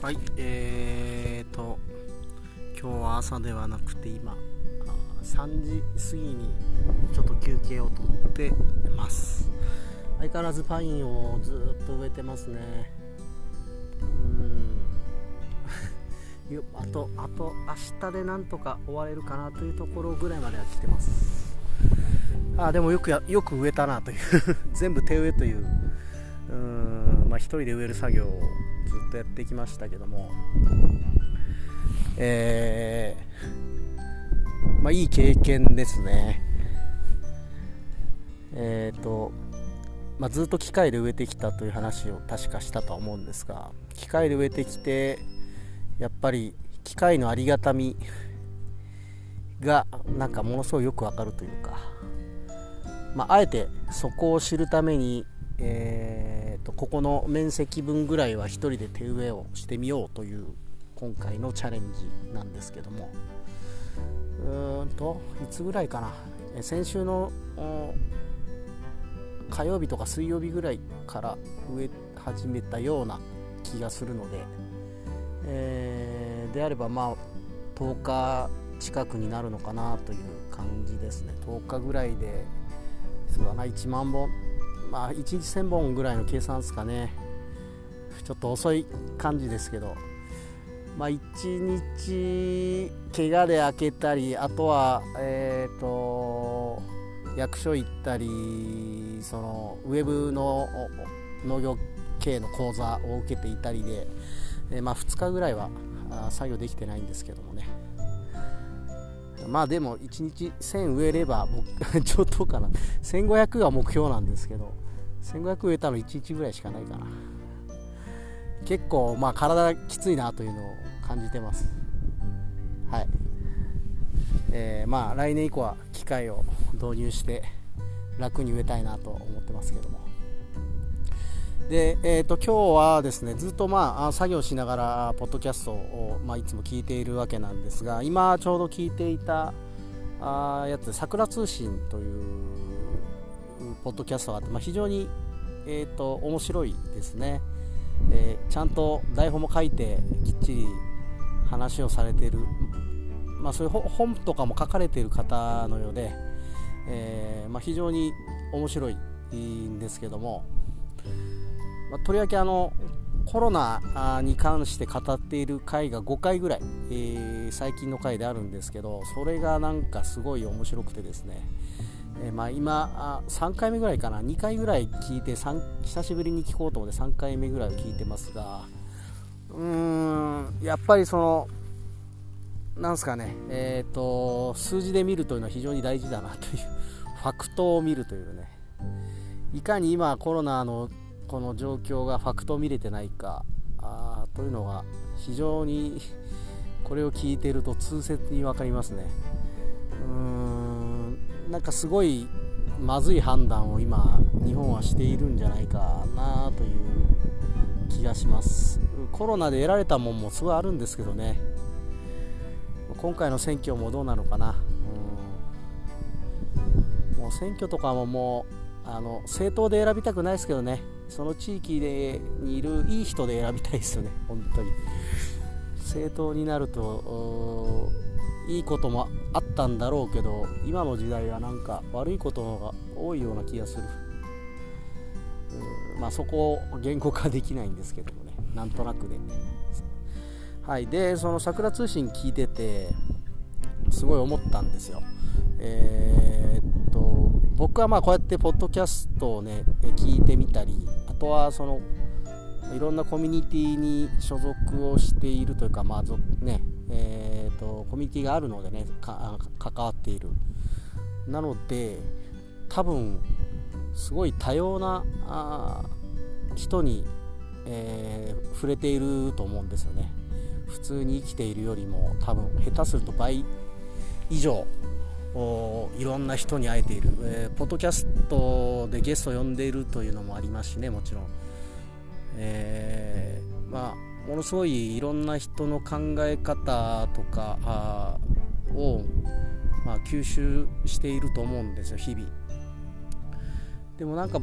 はいえーと今日は朝ではなくて今3時過ぎにちょっと休憩をとってます。相変わらずパインをずっと植えてますね。うん。あとあと明日でなんとか終われるかなというところぐらいまでは来てます。あでもよくやよく植えたなという。全部手植えという。うんまあ、1人で植える作業をずっとやってきましたけども、えー、まあ、いい経験ですね。えっ、ー、と、まあ、ずっと機械で植えてきたという話を確かしたとは思うんですが、機械で植えてきて、やっぱり機械のありがたみがなんかものすごいよくわかるというか、まあ、あえてそこを知るために、えーとここの面積分ぐらいは1人で手植えをしてみようという今回のチャレンジなんですけども。うーんといつぐらいかな。先週の火曜日とか水曜日ぐらいから植え始めたような気がするので、えー、であればまあ10日近くになるのかなという感じですね。10日ぐらいでそうだな1万本。まあ1日1000本ぐらいの計算ですかね。ちょっと遅い感じですけど。まあ1日怪我で開けたりあとはえっ、ー、と役所行ったりそのウェブの農業系の講座を受けていたりで、え、まあ2日ぐらいは作業できてないんですけどもね。まあでも1日1000植えれば僕 ちょっとかな。1500が目標なんですけど1500植えたの1日ぐらいしかないかな。結構まあ体きついなというのを感じてます。はい。えー、まあ来年以降は機械を導入して楽に植えたいなと思ってますけども。で、えーと、今日はですねずっとまあ作業しながらポッドキャストを、まあ、いつも聞いているわけなんですが今ちょうど聞いていたあやつ桜通信というポッドキャストがあって、まあ、非常に、えーと、面白いですね、えー、ちゃんと台本も書いてきっちり話をされている、まあ、そういう本とかも書かれている方のようで、えー、まあ、非常に面白いんですけども。まあ、とりわけあのコロナに関して語っている回が5回ぐらい、えー、最近の回であるんですけどそれがなんかすごい面白くてですね、えー、まあ今あ3回目ぐらいかな。2回ぐらい聞いて久しぶりに聞こうと思って3回目ぐらいを聞いてますがうーんやっぱりそのなんすかね、えーと、数字で見るというのは非常に大事だなという。ファクトを見るというね。いかに今コロナのこの状況がファクト見れてないかあというのが非常に これを聞いてると痛切に分かりますね。うーんなんかすごいまずい判断を今日本はしているんじゃないかなという気がします。コロナで得られたもんもすごいあるんですけどね。今回の選挙もどうなのかな。うん。もう選挙とかももうあの政党で選びたくないですけどね。その地域でにいるいい人で選びたいですよね。本当に。政党になるといいこともあったんだろうけど今の時代はなんか悪いことが多いような気がする。まあそこを言語化できないんですけどもね。なんとなくではい。でその桜通信聞いててすごい思ったんですよ。えー、っと僕はまあこうやってポッドキャストをね聞いてみたりとはそのいろんなコミュニティに所属をしているというかまあねえーと、コミュニティがあるのでね関わっている。なので多分すごい多様な人に、えー、触れていると思うんですよね。普通に生きているよりも多分下手すると倍以上いろんな人に会えている、えー、ポッドキャストでゲストを呼んでいるというのもありますしねもちろん、えー、まあものすごいいろんな人の考え方とかを、まあ、吸収していると思うんですよ日々。でもなんか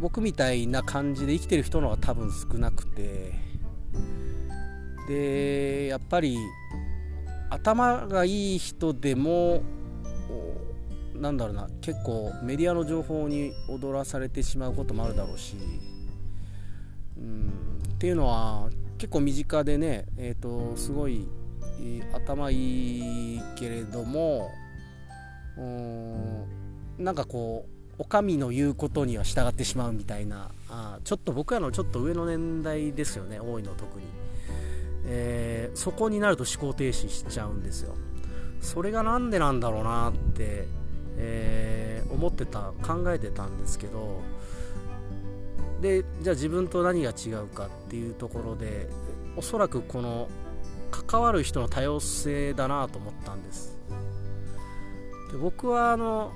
僕みたいな感じで生きてる人の方が多分少なくて。でやっぱり頭がいい人でもなんだろうな結構メディアの情報に踊らされてしまうこともあるだろうし、うん、っていうのは結構身近でね、えーと、すごい、頭いいけれどもうんなんかこうお上の言うことには従ってしまうみたいなあちょっと僕らのちょっと上の年代ですよね多いの特に、えー、そこになると思考停止しちゃうんですよ。それが何でなんだろうなって、えー、思ってた考えてたんですけどでじゃあ自分と何が違うかっていうところでおそらくこの関わる人の多様性だなと思ったんです。で僕はあの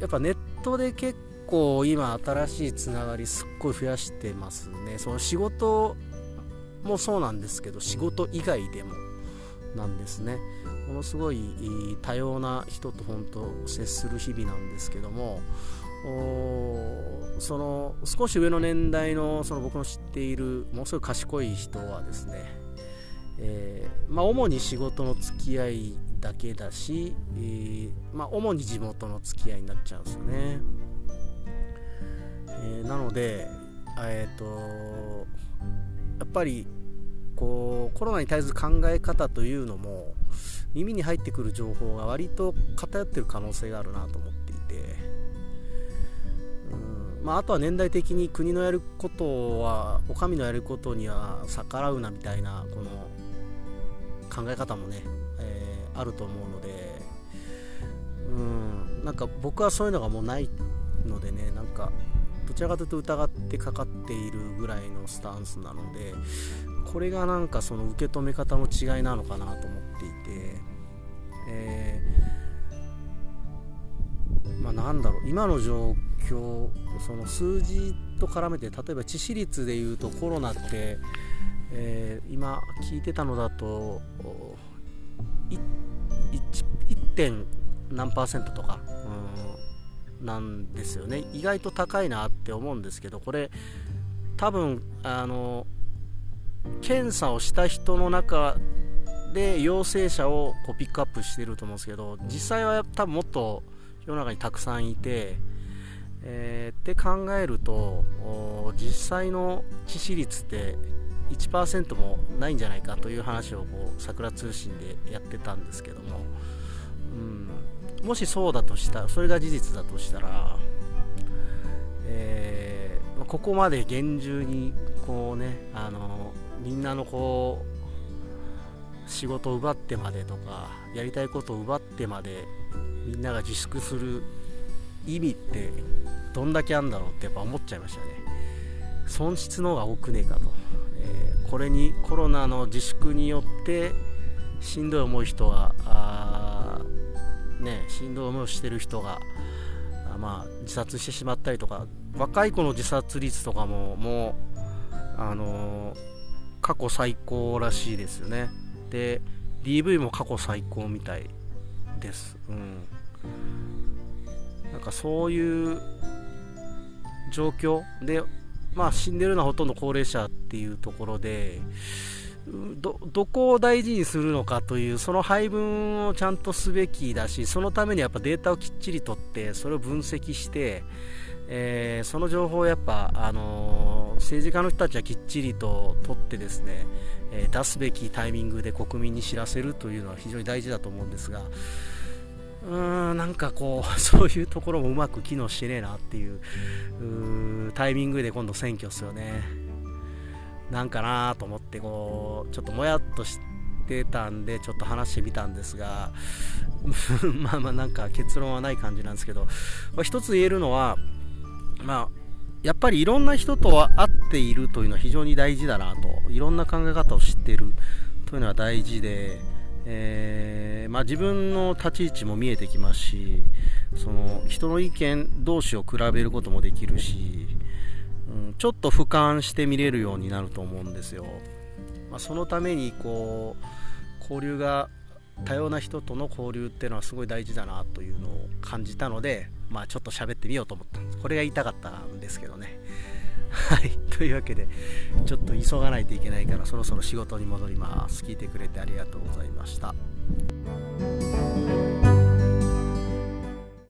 やっぱネットで結構今新しいつながりすっごい増やしてますね。その仕事もそうなんですけど仕事以外でもなんですね。ものすごい多様な人と本当接する日々なんですけどもその少し上の年代のその僕の知っているものすごい賢い人はですね、えー、まあ、主に仕事の付き合いだけだし、えー、まあ、主に地元の付き合いになっちゃうんですよね、えー、なので、えーと、やっぱりこうコロナに対する考え方というのも耳に入ってくる情報が割と偏ってる可能性があるなと思っていて。うんまあ、あとは年代的に国のやることはお上のやることには逆らうなみたいなこの考え方もね、えー、あると思うので。うんなんか僕はそういうのがもうないのでねなんかどちらかというと疑ってかかっているぐらいのスタンスなのでこれがなんかその受け止め方の違いなのかなと思っていて、えー、まあ、なんだろう今の状況その数字と絡めて例えば致死率でいうとコロナって、えー、今聞いてたのだと 1. 何パーセントとか、う、なんですよね。意外と高いなって思うんですけどこれ多分あの検査をした人の中で陽性者をこうピックアップしてると思うんですけど実際は多分もっと世の中にたくさんいてえー、って考えると実際の致死率って1%もないんじゃないかという話をこう桜通信でやってたんですけども、うん、もしそうだとしたらそれが事実だとしたら、えー、ここまで厳重にこうねあのみんなのこう仕事を奪ってまでとかやりたいことを奪ってまでみんなが自粛する意味ってどんだけあるんだろうってやっぱ思っちゃいましたね。損失の方が多くねえかと、えー、これにコロナの自粛によってしんどい思い人があねしんどい思いをしてる人がまあ自殺してしまったりとか若い子の自殺率とかももうあのー、過去最高らしいですよね。で DV も過去最高みたいです。うん。なんかそういう状況で、まあ、死んでるのはほとんど高齢者っていうところでどどこを大事にするのかというその配分をちゃんとすべきだしそのためにやっぱデータをきっちりとってそれを分析して、えー、その情報をやっぱ、あのー、政治家の人たちはきっちりと取ってですね、えー、出すべきタイミングで国民に知らせるというのは非常に大事だと思うんですがうーんなんかこう そういうところもうまく機能してねえなっていうタイミングで今度選挙っすよね。なんかなと思ってこうちょっともやっとしてたんでちょっと話してみたんですが まあまあなんか結論はない感じなんですけど、まあ、一つ言えるのはまあやっぱりいろんな人と会っているというのは非常に大事だなといろんな考え方を知っているというのは大事でえー、まあ、自分の立ち位置も見えてきますしその人の意見同士を比べることもできるし、うん、ちょっと俯瞰して見れるようになると思うんですよ、まあ、そのためにこう交流が多様な人との交流っていうのはすごい大事だなというのを感じたので、まあ、ちょっと喋ってみようと思ったんです。これが言いたかったんですけどね。はい。とというわけでちょっと急がないといけないからそろそろ仕事に戻ります。聞いてくれてありがとうございました。